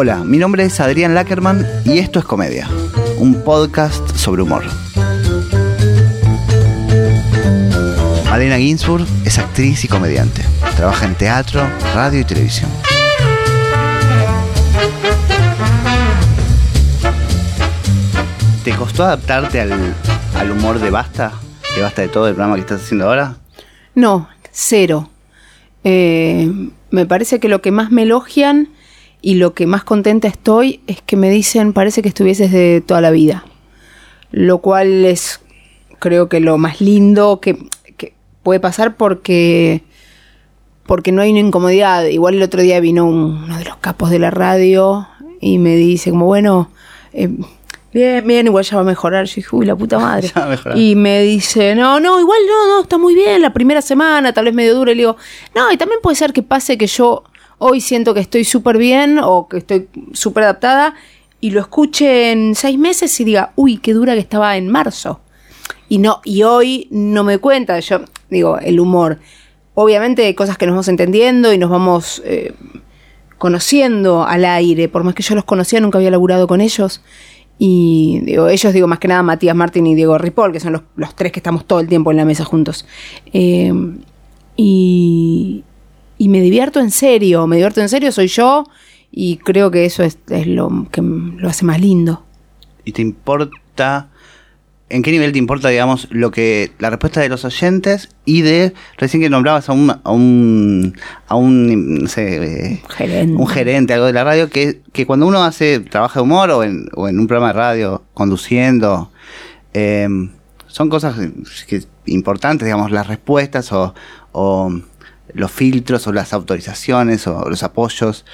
Hola, mi nombre es Adrián Lackerman y esto es Comedia, un podcast sobre humor. Malena Ginsburg es actriz y comediante. Trabaja en teatro, radio y televisión. ¿Te costó adaptarte al, humor de Basta? ¿De Basta de todo el programa que estás haciendo ahora? No, cero. Eh, me parece que lo que más me elogian y lo que más contenta estoy es que me dicen parece que estuvieses de toda la vida. Lo cual es creo que lo más lindo que, puede pasar porque porque no hay una incomodidad. Igual el otro día vino uno de los capos de la radio y me dice como bueno, eh, bien, bien, igual ya va a mejorar. Yo dije, uy, la puta madre. y me dice, no, no, igual no, no, está muy bien, la primera semana, tal vez medio dura. Y le digo, no, y también puede ser que pase que yo hoy siento que estoy súper bien o que estoy súper adaptada y lo escuche en seis meses y diga, uy, qué dura que estaba en marzo. Y no, y hoy no me cuenta, yo digo, el humor. Obviamente hay cosas que nos vamos entendiendo y nos vamos eh, conociendo al aire, por más que yo los conocía, nunca había laburado con ellos. Y digo, ellos digo más que nada Matías Martín y Diego Ripoll, que son los, tres que estamos todo el tiempo en la mesa juntos. Eh, y, y me divierto en serio, me divierto en serio, soy yo y creo que eso es, lo que lo hace más lindo. ¿Y te importa, en qué nivel te importa, digamos, lo que la respuesta de los oyentes y de, recién que nombrabas a un, a un, a un no sé, gerente. un gerente, algo de la radio, que, que cuando uno hace, trabaja de humor o en, o en un programa de radio, conduciendo, eh, son cosas que, importantes, digamos, las respuestas o, o los filtros o las autorizaciones o los apoyos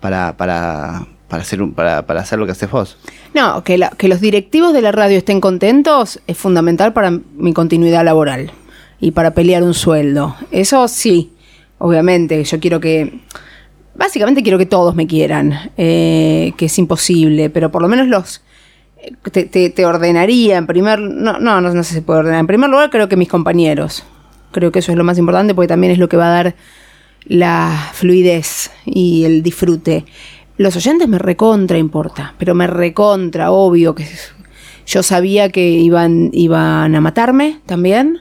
para, para, para, hacer, para, para hacer lo que haces vos. No, que, los directivos de la radio estén contentos es fundamental para mi continuidad laboral y para pelear un sueldo. Eso sí, obviamente, yo quiero que... Básicamente quiero que todos me quieran, eh, que es imposible, pero por lo menos los... Te, te, ordenaría en primer... No, no, no, no sé si se puede ordenar. En primer lugar creo que mis compañeros, Creo que eso es lo más importante porque también es lo que va a dar la fluidez y el disfrute. Los oyentes me recontra importa, pero me recontra, obvio que yo sabía que iban, iban a matarme también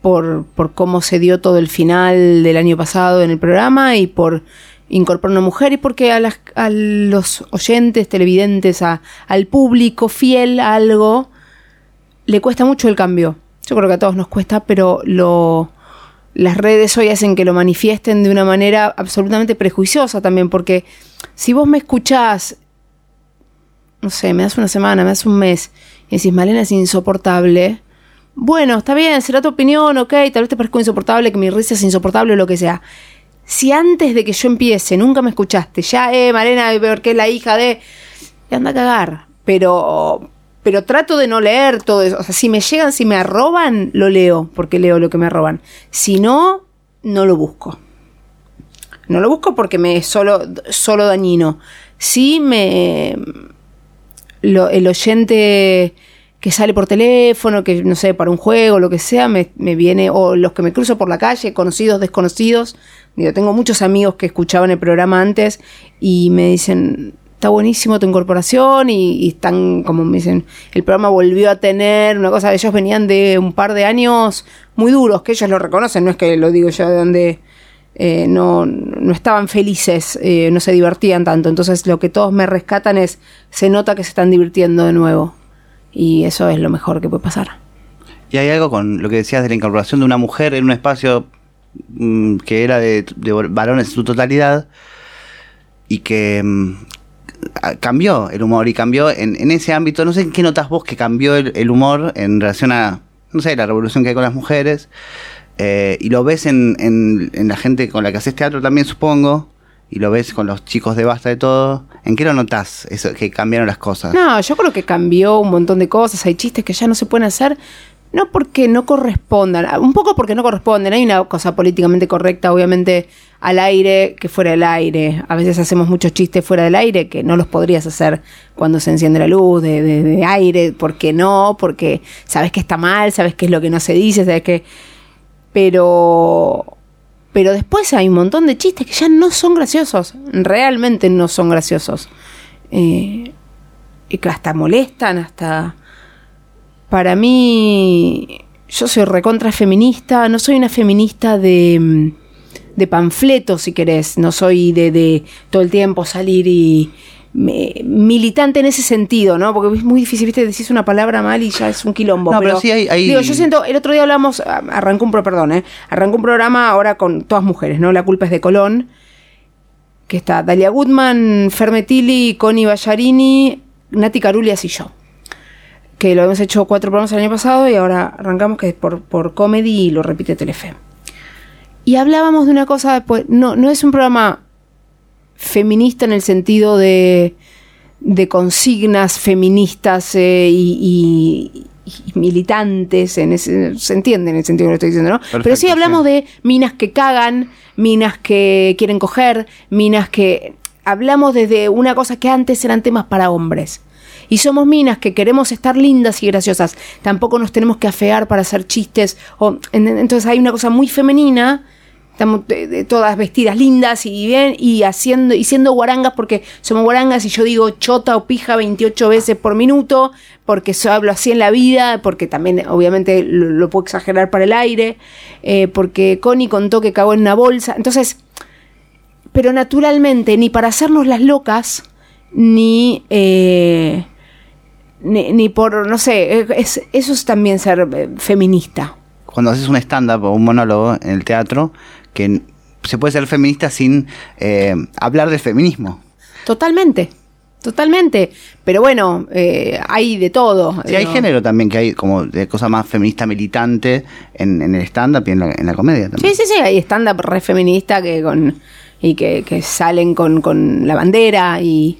por, por cómo se dio todo el final del año pasado en el programa y por incorporar una mujer y porque a, las, los oyentes, televidentes, al público fiel a algo, le cuesta mucho el cambio. Yo creo que a todos nos cuesta, pero lo, las redes hoy hacen que lo manifiesten de una manera absolutamente prejuiciosa también, porque si vos me escuchás, no sé, me das una semana, me das un mes, y decís, Malena es insoportable, bueno, está bien, será tu opinión, ok, tal vez te parezca insoportable, que mi risa es insoportable o lo que sea. Si antes de que yo empiece nunca me escuchaste, ya, eh, Malena, porque es la hija de... anda a cagar. Pero, pero trato de no leer todo eso. O sea, si me llegan, si me arroban, lo leo, porque leo lo que me arroban. Si no, no lo busco. No lo busco porque me es solo, solo dañino. Si me. el oyente que sale por teléfono, que no sé, para un juego, lo que sea, me, me, viene, o los que me cruzo por la calle, conocidos, desconocidos. Digo, tengo muchos amigos que escuchaban el programa antes y me dicen, está buenísimo tu incorporación y, están, como me dicen, el programa volvió a tener una cosa, ellos venían de un par de años muy duros, que ellos lo reconocen, no es que lo digo yo de donde eh, no, no, estaban felices, eh, no se divertían tanto, entonces lo que todos me rescatan es, se nota que se están divirtiendo de nuevo y eso es lo mejor que puede pasar. Y hay algo con lo que decías de la incorporación de una mujer en un espacio mm, que era de, varones en su totalidad y que mm, cambió el humor y cambió en, ese ámbito. No sé en qué notas vos que cambió el, humor en relación a, no sé, la revolución que hay con las mujeres. Eh, y lo ves en, en, la gente con la que haces teatro también, supongo. Y lo ves con los chicos de Basta de todo. ¿En qué lo notas eso, que cambiaron las cosas? No, yo creo que cambió un montón de cosas. Hay chistes que ya no se pueden hacer no porque no correspondan, un poco porque no corresponden. Hay una cosa políticamente correcta, obviamente, al aire que fuera del aire. A veces hacemos muchos chistes fuera del aire que no los podrías hacer cuando se enciende la luz de, de, aire. ¿Por qué no? Porque sabes que está mal, sabes qué es lo que no se dice, sabes que. Pero. Pero después hay un montón de chistes que ya no son graciosos. Realmente no son graciosos. eh, y que hasta molestan, hasta... Para mí, yo soy recontra feminista, no soy una feminista de, de panfleto, si querés, no soy de, de todo el tiempo salir y, militante en ese sentido, ¿no? Porque es muy difícil, viste, decís una palabra mal y ya es un quilombo. No, pero, sí hay, Digo, yo siento, el otro día hablamos, arrancó un, perdón, ¿eh? Arrancó un programa ahora con todas mujeres, ¿no? La culpa es de Colón, que está Dalia Goodman, Fermetili, Connie Ballarini, Nati Carulias y yo. Que lo hemos hecho cuatro programas el año pasado y ahora arrancamos que es por, por comedy y lo repite Telefe. Y hablábamos de una cosa, pues, no, no es un programa feminista en el sentido de, de consignas feministas eh, y, militantes, en ese, se entiende en el sentido que lo estoy diciendo, ¿no? Pero sí hablamos de minas que cagan, minas que quieren coger, minas que... Hablamos desde una cosa que antes eran temas para hombres. Y somos minas que queremos estar lindas y graciosas. Tampoco nos tenemos que afear para hacer chistes. O, entonces hay una cosa muy femenina Estamos todas vestidas lindas y bien y haciendo y siendo guarangas porque somos guarangas y yo digo chota o pija 28 veces por minuto porque yo hablo así en la vida, porque también obviamente lo, puedo exagerar para el aire, eh, porque Connie contó que cagó en una bolsa. Entonces, pero naturalmente, ni para hacernos las locas, ni, eh, ni, por, no sé, eso es también ser eh, feminista. Cuando haces un stand-up o un monólogo en el teatro, que se puede ser feminista sin eh, hablar del feminismo. Totalmente. Totalmente, pero bueno, eh, hay de todo. Sí, hay género también, que hay como de cosa más feminista militante en, el stand-up y en la, comedia también. Sí, sí, sí, hay stand-up re feminista que con, y que, que salen con, con, la bandera y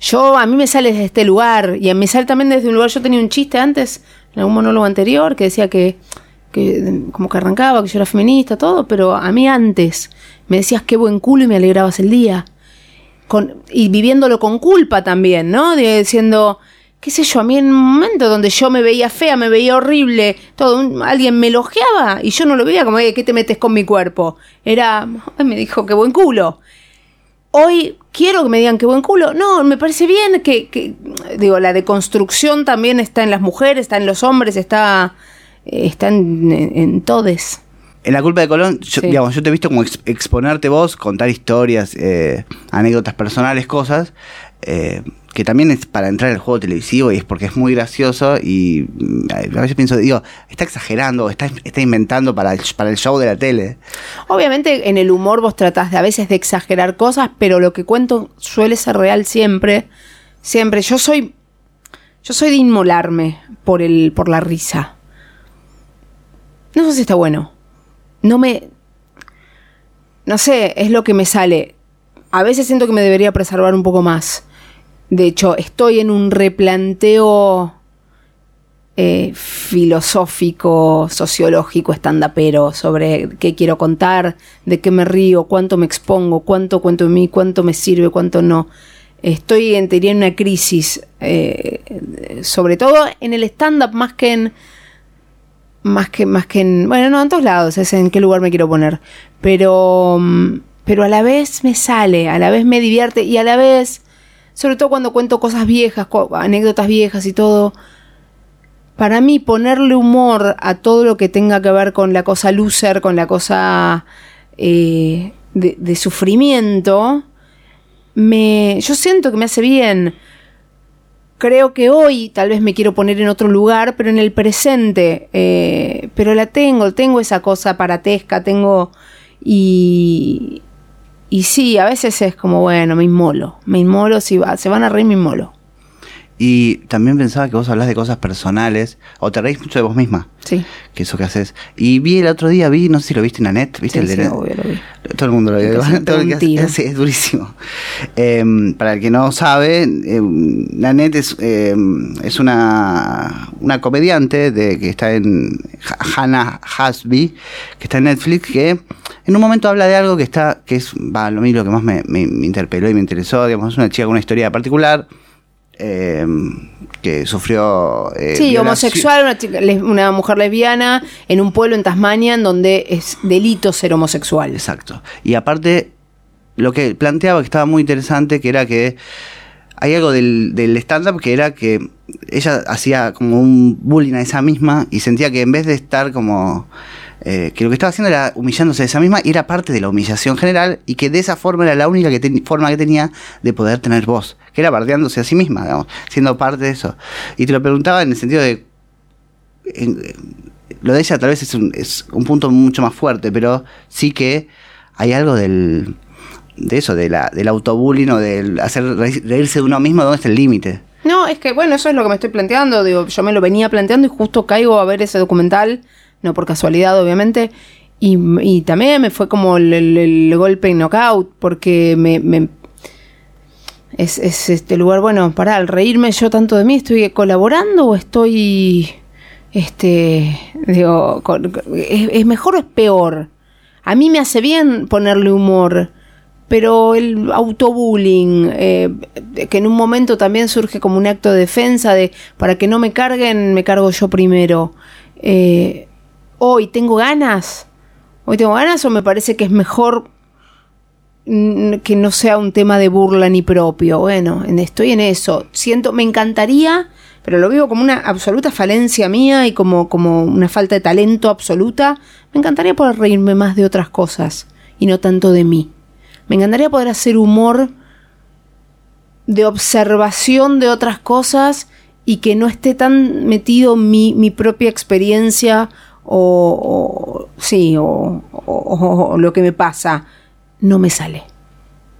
yo, a mí me sale desde este lugar y a mí sale también desde un lugar, yo tenía un chiste antes, en algún monólogo anterior, que decía que que como que arrancaba, que yo era feminista, todo, pero a mí antes me decías qué buen culo y me alegrabas el día. Con, y viviéndolo con culpa también, ¿no? diciendo, qué sé yo, a mí en un momento donde yo me veía fea, me veía horrible, todo, alguien me elogiaba y yo no lo veía como, ¿qué te metes con mi cuerpo? Era, me dijo, qué buen culo. Hoy quiero que me digan qué buen culo. No, me parece bien que, que, digo, la deconstrucción también está en las mujeres, está en los hombres, está están en, todes. En la culpa de Colón, yo, digamos, yo te he visto como exponerte vos, contar historias, eh, anécdotas personales, cosas, eh, que también es para entrar al juego televisivo y es porque es muy gracioso y mm, a veces pienso, digo, está exagerando, está, está inventando para el, para el show de la tele. Obviamente en el humor vos tratás de a veces de exagerar cosas, pero lo que cuento suele ser real siempre. Siempre. Yo soy. Yo soy de inmolarme por el, por la risa. No sé si está bueno. No me... No sé, es lo que me sale. A veces siento que me debería preservar un poco más. De hecho, estoy en un replanteo eh, filosófico, sociológico, estandapero sobre qué quiero contar, de qué me río, cuánto me expongo, cuánto cuento de mí, cuánto me sirve, cuánto no. Estoy en, en una crisis, eh, sobre todo en el stand-up más que en más que, más que en, bueno, no, en todos lados, es en qué lugar me quiero poner, pero, mm, pero a la vez me sale, a la vez me divierte y a la vez, sobre todo cuando cuento cosas viejas, anécdotas viejas y todo, para mí ponerle humor a todo lo que tenga que ver con la cosa loser, con la cosa eh, de, sufrimiento, me, yo siento que me hace bien. Creo que hoy tal vez me quiero poner en otro lugar, pero en el presente, eh, pero la tengo, tengo esa cosa paratesca, tengo y, y sí, a veces es como, bueno, me inmolo, me inmolo, si va, se van a reír, me inmolo. Y también pensaba que vos hablas de cosas personales, o te reís mucho de vos misma. Sí. Que eso que haces. Y vi el otro día, vi, no sé si lo viste en Anet, ¿viste el de sí, obvio, lo vi. Todo el mundo lo vio. Todo el que sí, es durísimo. Em, para el que no sabe, eh, Nanette es, em, es una, una comediante de, que está en Hannah Hasby, que está en Netflix, que en un momento habla de algo que está, que es, va, lo mismo que más me, me, me interpeló y me interesó, digamos, es una chica con una historia particular eh, que sufrió... Eh, sí, homosexual, una, mujer lesbiana en un pueblo en Tasmania en donde es delito ser homosexual. Exacto. Y aparte, lo que planteaba que estaba muy interesante, que era que hay algo del, del stand-up que era que ella hacía como un bullying a esa misma y sentía que en vez de estar como... eh, que lo que estaba haciendo era humillándose a esa misma y era parte de la humillación general y que de esa forma era la única forma que tenía de poder tener voz, que era bardeándose a sí misma, digamos, siendo parte de eso. Y te lo preguntaba en el sentido de... lo de ella tal vez es un, un punto mucho más fuerte, pero sí que hay algo del, de eso, de la, del autobullying o del hacer reír- reírse de uno mismo, ¿dónde está el límite? No, es que bueno, eso es lo que me estoy planteando. Digo, yo me lo venía planteando y justo caigo a ver ese documental, no por casualidad, obviamente. Y, también me fue como el, el- el golpe knockout, porque me. es, es este lugar, bueno, para al reírme yo tanto de mí, ¿estoy colaborando o estoy. Este. Digo, con- con- ¿es, es mejor o es peor? A mí me hace bien ponerle humor pero el autobullying, eh, que en un momento también surge como un acto de defensa de para que no me carguen, me cargo yo primero. Eh, hoy tengo ganas, hoy tengo ganas o me parece que es mejor mm, que no sea un tema de burla ni propio. Bueno, en- estoy en eso. Siento, me encantaría, pero lo vivo como una absoluta falencia mía y como, como una falta de talento absoluta. Me encantaría poder reírme más de otras cosas y no tanto de mí. Me encantaría poder hacer humor de observación de otras cosas y que no esté tan metido mi, mi propia experiencia o, sí, o, lo que me pasa. No me sale.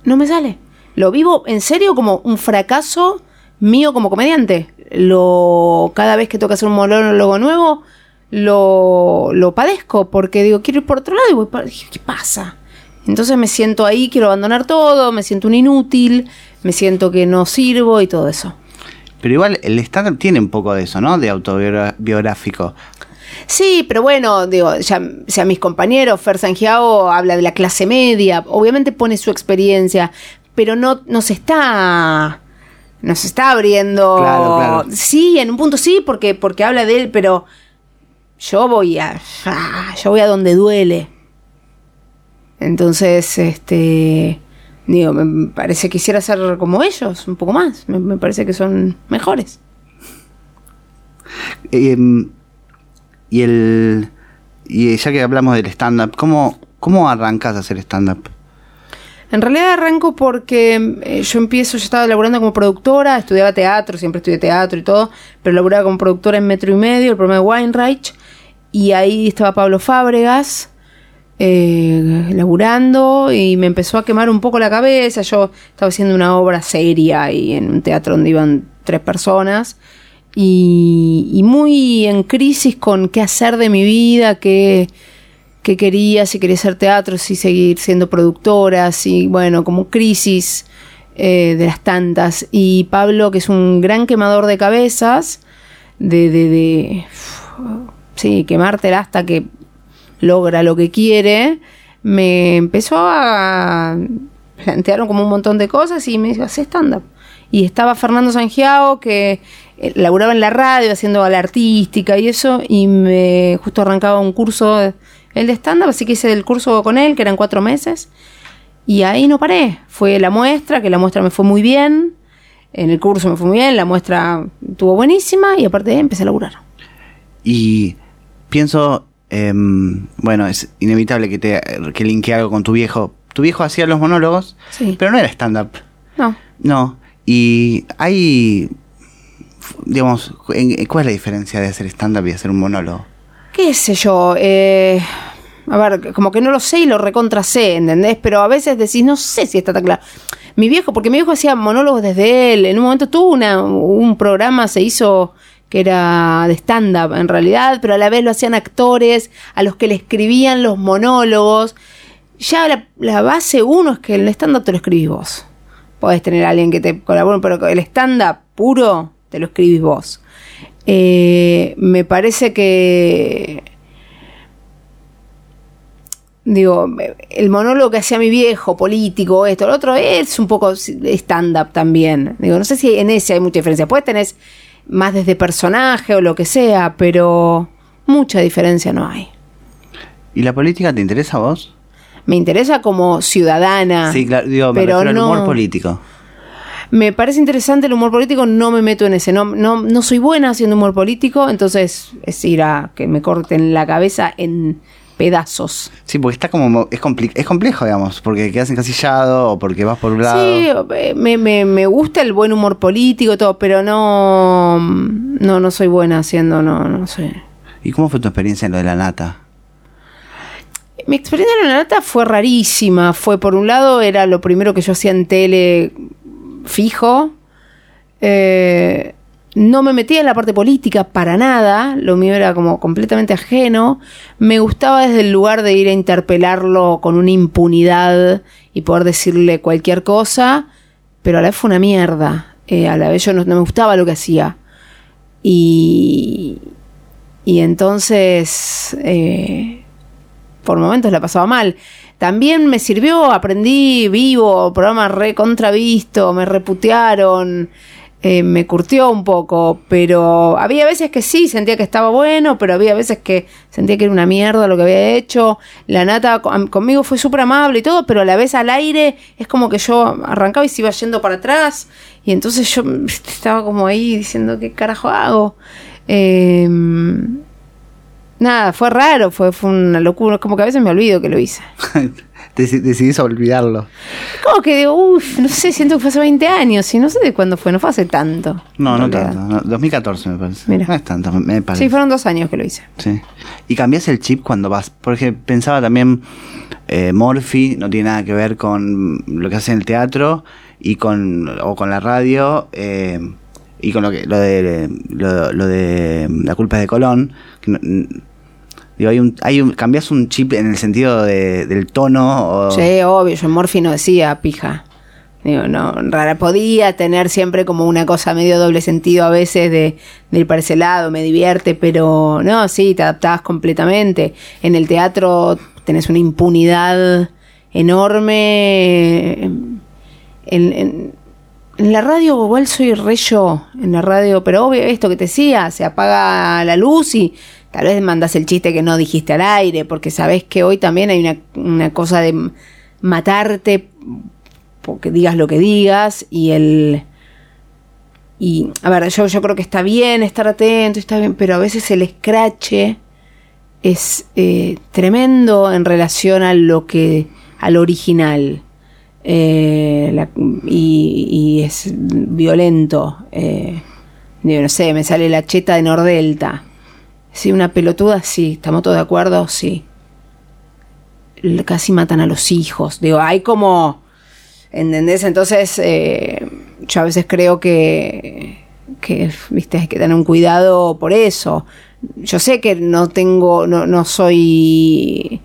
No me sale. Lo vivo en serio como un fracaso mío como comediante. Lo, cada vez que toca hacer un monólogo nuevo, lo, lo padezco porque digo, quiero ir por otro lado y voy para- ¿qué pasa? Entonces me siento ahí, quiero abandonar todo, me siento un inútil, me siento que no sirvo y todo eso. Pero igual el stand-up tiene un poco de eso, ¿no? De autobiográfico. Sí, pero bueno, digo, ya, ya mis compañeros, Fer Sangiao habla de la clase media, obviamente pone su experiencia, pero no, no se está. No se está abriendo. Claro, claro. Sí, en un punto sí, porque, porque habla de él, pero yo voy a. ah, yo voy a donde duele. Entonces, este. Digo, me parece que quisiera ser como ellos, un poco más. Me, me parece que son mejores. Em, y el. Y ya que hablamos del stand-up, ¿cómo, ¿cómo arrancas a hacer stand-up? En realidad arranco porque eh, yo empiezo, yo estaba laburando como productora, estudiaba teatro, siempre estudié teatro y todo, pero laburaba como productora en Metro y Medio, el programa de Weinreich, y ahí estaba Pablo Fábregas eh, laburando y me empezó a quemar un poco la cabeza, yo estaba haciendo una obra seria y en un teatro donde iban tres personas, y, muy en crisis con qué hacer de mi vida, qué qué quería, si quería hacer teatro, si seguir siendo productora, si, bueno, como crisis eh, de las tantas. Y Pablo, que es un gran quemador de cabezas, de, de, sí, quemártela hasta que logra lo que quiere, me empezó a plantearon como un montón de cosas y me dijo, hace stand-up. Y estaba Fernando Sangiao, que laburaba en la radio haciendo la artística y eso, y me justo arrancaba un curso, el de stand-up, así que hice el curso con él, que eran cuatro meses, y ahí no paré. Fue la muestra, que la muestra me fue muy bien, en el curso me fue muy bien, la muestra estuvo buenísima, y aparte de ahí empecé a laburar. Y pienso, em, bueno, es inevitable que te que linkee algo con tu viejo. Tu viejo hacía los monólogos, Sí. pero no era stand-up. No. No. Y hay, digamos, en- ¿cuál es la diferencia de hacer stand-up y hacer un monólogo? qué sé yo, eh, a ver, como que no lo sé y lo recontra sé, ¿entendés? Pero a veces decís, no sé si está tan claro. Mi viejo, porque mi viejo hacía monólogos desde él, en un momento tuvo una, un programa, se hizo que era de stand-up en realidad, pero a la vez lo hacían actores a los que le escribían los monólogos. Ya la, la base uno es que el stand-up te lo escribís vos. Podés tener a alguien que te colabore, pero el stand-up puro te lo escribís vos. Eh, me parece que. Digo, el monólogo que hacía mi viejo, político, esto, lo otro, es un poco stand-up también. Digo, no sé si en ese hay mucha diferencia. Puedes tener más desde personaje o lo que sea, pero mucha diferencia no hay. ¿Y la política te interesa a vos? Me interesa como ciudadana. Sí, claro, digo, me pero refiero al no- humor político. Me parece interesante el humor político, no me meto en ese. No, no, no soy buena haciendo humor político, entonces es ir a que me corten la cabeza en pedazos. Sí, porque está como. Es, es complejo, digamos, porque quedas encasillado o porque vas por un lado. Sí, eh, me, me, me gusta el buen humor político, todo, pero no. No, no soy buena haciendo, no, no sé. ¿Y cómo fue tu experiencia en lo de la nata? Mi experiencia en la nata fue rarísima. Fue, por un lado, era lo primero que yo hacía en tele fijo. Eh, no me metía en la parte política para nada, lo mío era como completamente ajeno. Me gustaba desde el lugar de ir a interpelarlo con una impunidad y poder decirle cualquier cosa, pero a la vez fue una mierda. Eh, a la vez yo no, me gustaba lo que hacía. Y, y entonces, eh, por momentos la pasaba mal. También me sirvió, aprendí vivo, programa re contravisto, me reputearon. Eh, me curtió un poco, pero había veces que sí, sentía que estaba bueno, pero había veces que sentía que era una mierda lo que había hecho. La nata conmigo fue súper amable y todo, pero a la vez al aire es como que yo arrancaba y se iba yendo para atrás, y entonces yo estaba como ahí diciendo, ¿qué carajo hago? Em, nada, fue raro, fue, fue una locura, como que a veces me olvido que lo hice. decidís olvidarlo. Como que, uff, no sé, siento que fue hace 20 años y no sé de cuándo fue, no fue hace tanto. No, no tanto, 2014 me parece. No es tanto, me parece. Sí, fueron dos años que lo hice. Sí. ¿Y cambias el chip cuando vas? Porque pensaba también, eh, Morphy no tiene nada que ver con lo que hace en el teatro y con, o con la radio. Eh, y con lo que lo de lo, de la culpa de Colón hay un, hay un, cambias un chip en el sentido del tono. Sí, obvio, yo en Morphy no decía pija. Digo, no, rara, podía tener siempre como una cosa medio doble sentido a veces de, ir para ese lado, me divierte, pero no, sí, te adaptabas completamente. En el teatro tenés una impunidad enorme. En, en la radio igual soy re yo, en la radio, pero obvio esto que te decía, se apaga la luz y Tal vez mandas el chiste que no dijiste al aire, porque sabes que hoy también hay una, cosa de matarte porque digas lo que digas y el... Y, a ver, yo, yo creo que está bien estar atento, está bien, pero a veces el escrache es eh, tremendo en relación a lo que, al original. Eh, y, es violento. Eh, no sé, me sale la cheta de Nordelta. Sí, una pelotuda, sí. ¿Estamos todos de acuerdo? Sí. Casi matan a los hijos. Digo, hay como... ¿Entendés? Entonces, eh, yo a veces creo que, que, viste, hay que tener un cuidado por eso. Yo sé que no tengo, no, no soy,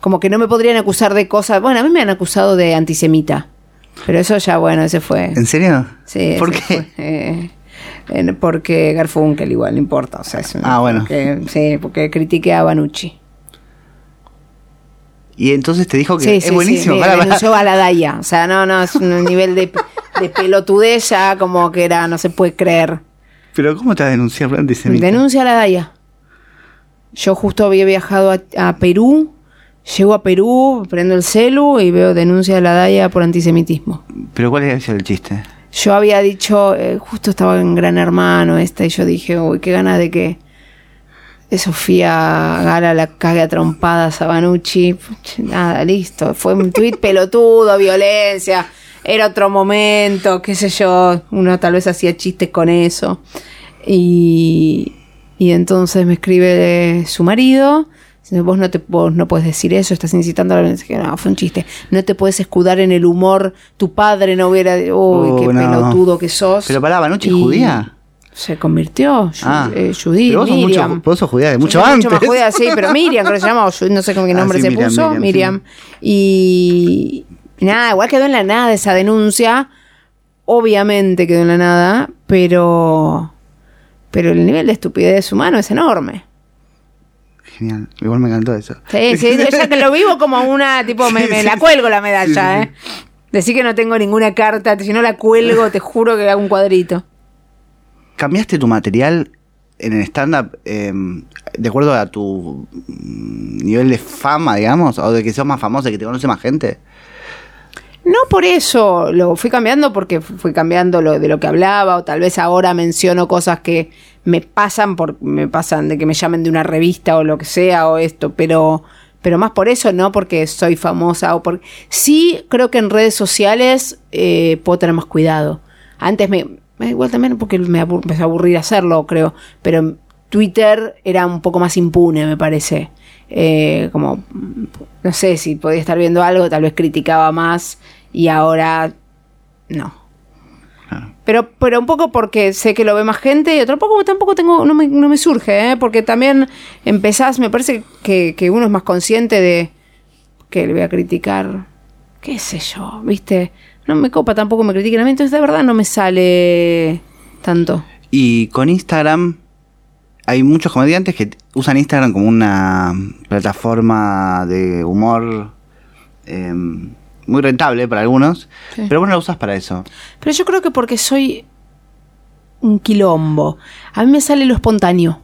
como que no me podrían acusar de cosas. Bueno, a mí me han acusado de antisemita. Pero eso ya, bueno, ese fue. ¿En serio? Sí. ¿Por qué? Eh, porque Garfunkel igual no importa. O sea, ah, bueno. sí, porque critiqué a Banucci. Y entonces te dijo que es buenísimo. Sí, para, a la Daya. O sea, no, no, es un nivel de, de pelotudez ya como que era, no se puede creer. Pero ¿cómo te ha denunciado antisemita? Denuncia a la Daya. Yo justo había viajado a, Perú, llego a Perú, prendo el celu y veo denuncia a la Daya por antisemitismo. ¿Pero cuál es el chiste? Yo había dicho, eh, justo estaba en Gran Hermano esta, y yo dije, uy, qué ganas de que Sofía Gala la cague a trompadas a Banucci. Nada, listo. Fue un tuit pelotudo, violencia. Era otro momento, qué sé yo. Uno tal vez hacía chistes con eso. Y, y entonces me escribe su marido Vos no, te, vos no puedes decir eso, estás incitando a la violencia. No, fue un chiste. No te puedes escudar en el humor. Tu padre no hubiera. Uy, oh, qué pelotudo que sos. Pero pará, ¿Noche judía? Se convirtió, ah, eh, Judith, vos Miriam. vos sos judía de mucho antes. Mucho más judía, sí, pero Miriam, creo que se llama, no sé con qué ah, nombre se puso, Miriam. Y nada, igual quedó en la nada esa denuncia. Obviamente quedó en la nada, pero, pero el nivel de estupidez humano es enorme genial. Igual me encantó eso. Sí, sí, yo ya que lo vivo como una, tipo, me, la cuelgo la medalla, ¿eh? Decir que no tengo ninguna carta, si no la cuelgo, te juro que hago un cuadrito. ¿Cambiaste tu material en el stand-up em, de acuerdo a tu mm, nivel de fama, digamos? ¿O de que sos más famosa, que te conoce más gente? No por eso, lo fui cambiando porque fui cambiando lo de lo que hablaba o tal vez ahora menciono cosas que me pasan por me pasan de que me llamen de una revista o lo que sea o esto, pero pero más por eso, no porque soy famosa o por sí creo que en redes sociales eh, puedo tener más cuidado. Antes me, igual también porque me empezó a aburrir hacerlo, creo, pero Twitter era un poco más impune, me parece. Eh, como, no sé, si podía estar viendo algo, tal vez criticaba más y ahora no. Pero, pero un poco porque sé que lo ve más gente y otro poco tampoco tengo, no me, no me surge, ¿eh? porque también empezás, me parece que, que uno es más consciente de que le voy a criticar, qué sé yo, viste, no me copa tampoco me critiquen a mí, entonces de verdad no me sale tanto. Y con Instagram hay muchos comediantes que usan Instagram como una plataforma de humor em, muy rentable para algunos, pero vos no la usas para eso. Pero yo creo que porque soy un quilombo. A mí me sale lo espontáneo,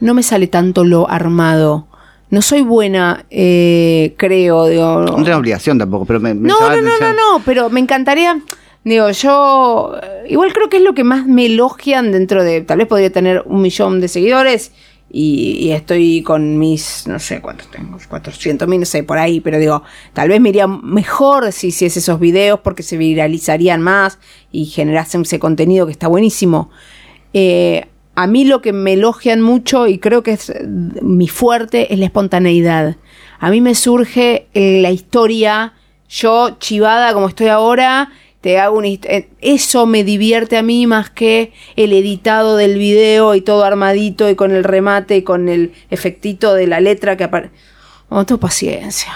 no me sale tanto lo armado. No soy buena, eh, creo. Digo, no tengo obligación tampoco, pero me, no, no, no, no, no, pero me encantaría Digo, yo igual creo que es lo que más me elogian dentro de, tal vez podría tener un millón de seguidores y, estoy con mis, no sé cuántos tengo, 400 mil, no sé, por ahí, pero digo, tal vez me iría mejor si hiciese esos videos porque se viralizarían más y generasen ese contenido que está buenísimo. Eh, a mí lo que me elogian mucho y creo que es mi fuerte es la espontaneidad. A mí me surge la historia, yo chivada como estoy ahora, te hago un eh, eso me divierte a mí más que el editado del video y todo armadito y con el remate y con el efectito de la letra que aparece. Oh, tu paciencia.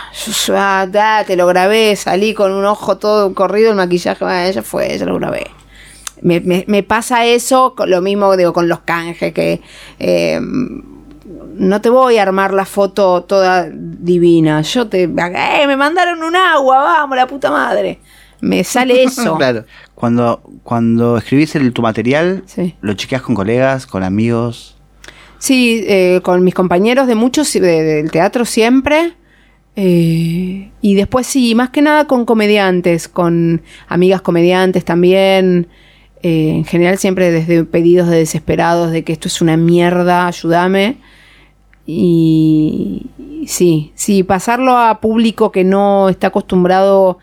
Ah, te lo grabé, salí con un ojo todo corrido, el maquillaje, ah, ya fue, ya lo grabé. Me, me, pasa eso, lo mismo digo con los canjes, que eh, no te voy a armar la foto toda divina. Yo te. Eh, me mandaron un agua, vamos, la puta madre me sale eso. claro. Cuando, cuando escribís el, tu material, ¿lo chequeas con colegas, con amigos? Sí, eh, con mis compañeros de muchos, del teatro siempre. Eh, y después sí, más que nada con comediantes, con amigas comediantes también. Eh, en general siempre desde pedidos de desesperados de que esto es una mierda, ayúdame. Y sí, sí, pasarlo a público que no está acostumbrado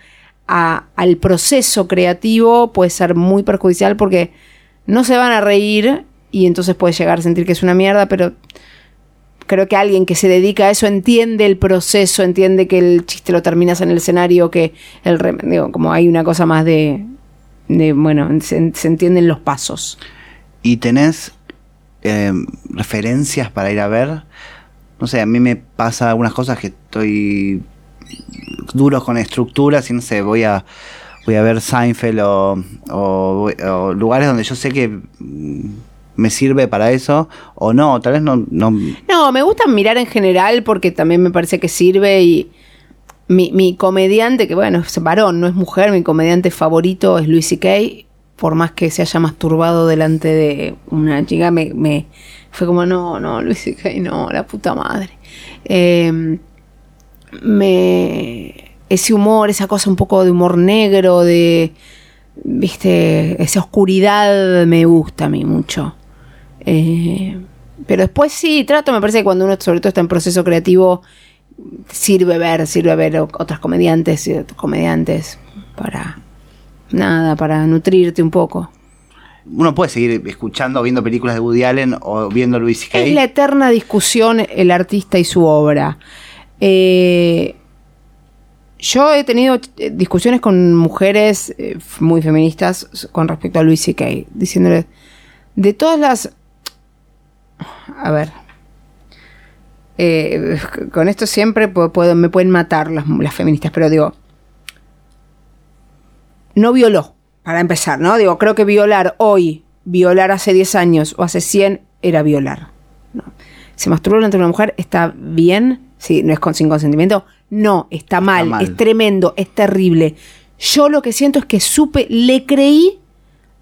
al proceso creativo puede ser muy perjudicial porque no se van a reír y entonces puede llegar a sentir que es una mierda, pero creo que alguien que se dedica a eso entiende el proceso, entiende que el chiste lo terminas en el escenario, que el digo, como hay una cosa más de, bueno, se, entienden los pasos. ¿Y tenés em, referencias para ir a ver? No sé, a mí me pasa algunas cosas que estoy duros con estructuras y no sé, voy a voy a ver Seinfeld o, lugares donde yo sé que mm, me sirve para eso o no, tal vez no, no. No, me gusta mirar en general porque también me parece que sirve y mi, mi comediante, que bueno, es varón, no es mujer, mi comediante favorito es Louis C.K., por más que se haya masturbado delante de una chica, me, me fue como, no, no, Louis C.K., no, la puta madre. Eh, me ese humor, esa cosa un poco de humor negro, de viste, esa oscuridad me gusta a mí mucho. Eh, pero después sí, trato, me parece que cuando uno sobre todo está en proceso creativo, sirve ver, sirve ver otras comediantes y otros comediantes para nada, para nutrirte un poco. Uno puede seguir escuchando viendo películas de Woody Allen o viendo Luis C.K. Es la eterna discusión el artista y su obra. Eh, yo he tenido eh, discusiones con mujeres eh, muy feministas con respecto a Luis C.K., diciéndole, de todas las... A ver. con esto siempre me pueden matar las, feministas, pero digo, no violó, para empezar, ¿no? Digo, creo que violar hoy, violar hace 10 años o hace 100 era violar. Se masturbó entre una mujer, está bien, Sí, no es con, sin consentimiento. No, está mal, es tremendo, es terrible. Yo lo que siento es que supe, le creí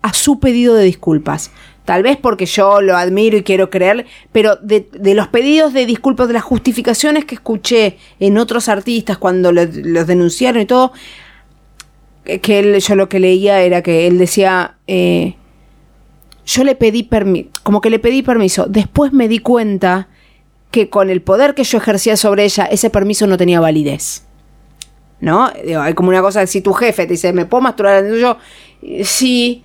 a su pedido de disculpas. Tal vez porque yo lo admiro y quiero creer, pero de, los pedidos de disculpas, de las justificaciones que escuché en otros artistas cuando los denunciaron y todo, que él, yo lo que leía era que él decía, eh, yo le pedí permiso, como que le pedí permiso, después me di cuenta que con el poder que yo ejercía sobre ella, ese permiso no tenía validez. ¿No? hay como una cosa si tu jefe te dice, ¿me puedo masturbar? Yo, sí,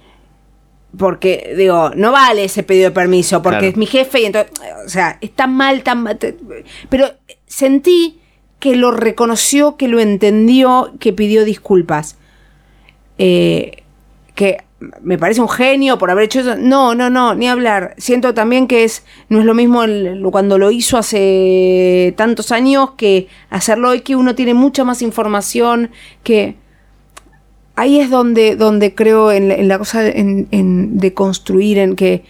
porque digo, no vale ese pedido de permiso, porque es mi jefe y entonces, o sea, está mal, tan mal, pero sentí que lo reconoció, que lo entendió, que pidió disculpas. Eh, que me parece un genio por haber hecho eso. No, no, no, ni hablar. Siento también que es no es lo mismo cuando lo hizo hace tantos años que hacerlo hoy, que uno tiene mucha más información, que ahí es donde, donde creo en, la cosa de construir, en que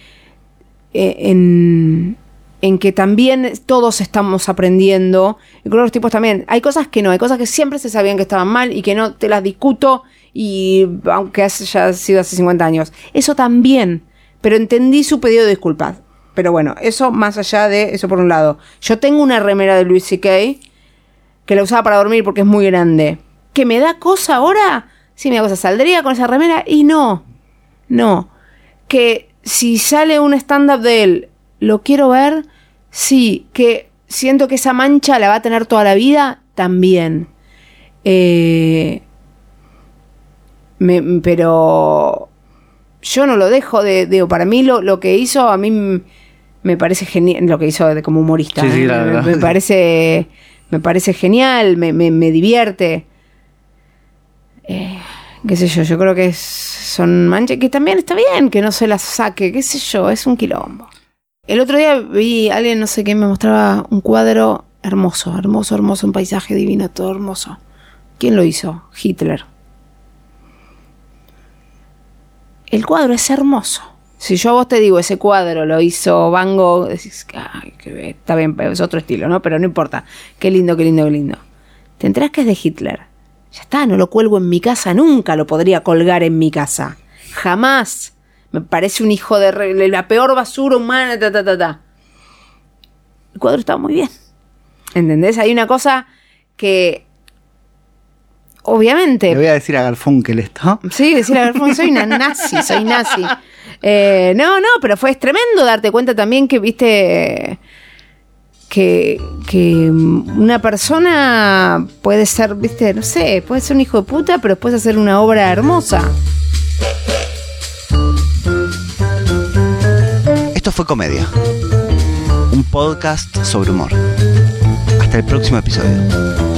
eh, en, en que también todos estamos aprendiendo, y con los tipos también, hay cosas que no, hay cosas que siempre se sabían que estaban mal y que no te las discuto y aunque haya sido hace 50 años. Eso también, pero entendí su pedido de disculpas. Pero bueno, eso más allá de eso por un lado. Yo tengo una remera de Luis C.K. que la usaba para dormir porque es muy grande. ¿Que me da cosa ahora? Sí, me da cosa. ¿Saldría con esa remera? Y no. No. Que si sale un stand-up de él, ¿lo quiero ver? Sí. Que siento que esa mancha la va a tener toda la vida, también. Eh, pero yo no lo dejo de, para mí lo, lo, que hizo a mí me parece genial, lo que hizo de, como humorista, ¿eh? me, parece me parece genial, me, me, divierte. Eh, qué sé yo, yo creo que son manchas que también está bien que no se las saque, qué sé yo, es un quilombo. El otro día vi a alguien, no sé qué, me mostraba un cuadro hermoso, hermoso, hermoso, un paisaje divino, todo hermoso. ¿Quién lo hizo? Hitler. El cuadro es hermoso. Si yo a vos te digo, ese cuadro lo hizo Van Gogh, decís, está bien, es otro estilo, ¿no? Pero no importa. Qué lindo, qué lindo, qué lindo. Te enterás que es de Hitler. Ya está, no lo cuelgo en mi casa, nunca lo podría colgar en mi casa. Jamás. Me parece un hijo de la peor basura humana, ta, ta, ta, ta. El cuadro está muy bien. ¿Entendés? Hay una cosa que obviamente. Le voy a decir a Garfunkel esto. Sí, decir a Garfunkel, soy una nazi, soy nazi. Eh, no, no, pero fue tremendo darte cuenta también que, viste, que, que una persona puede ser, viste, no sé, puede ser un hijo de puta, pero después hacer una obra hermosa. Esto fue Comedia, un podcast sobre humor. Hasta el próximo episodio.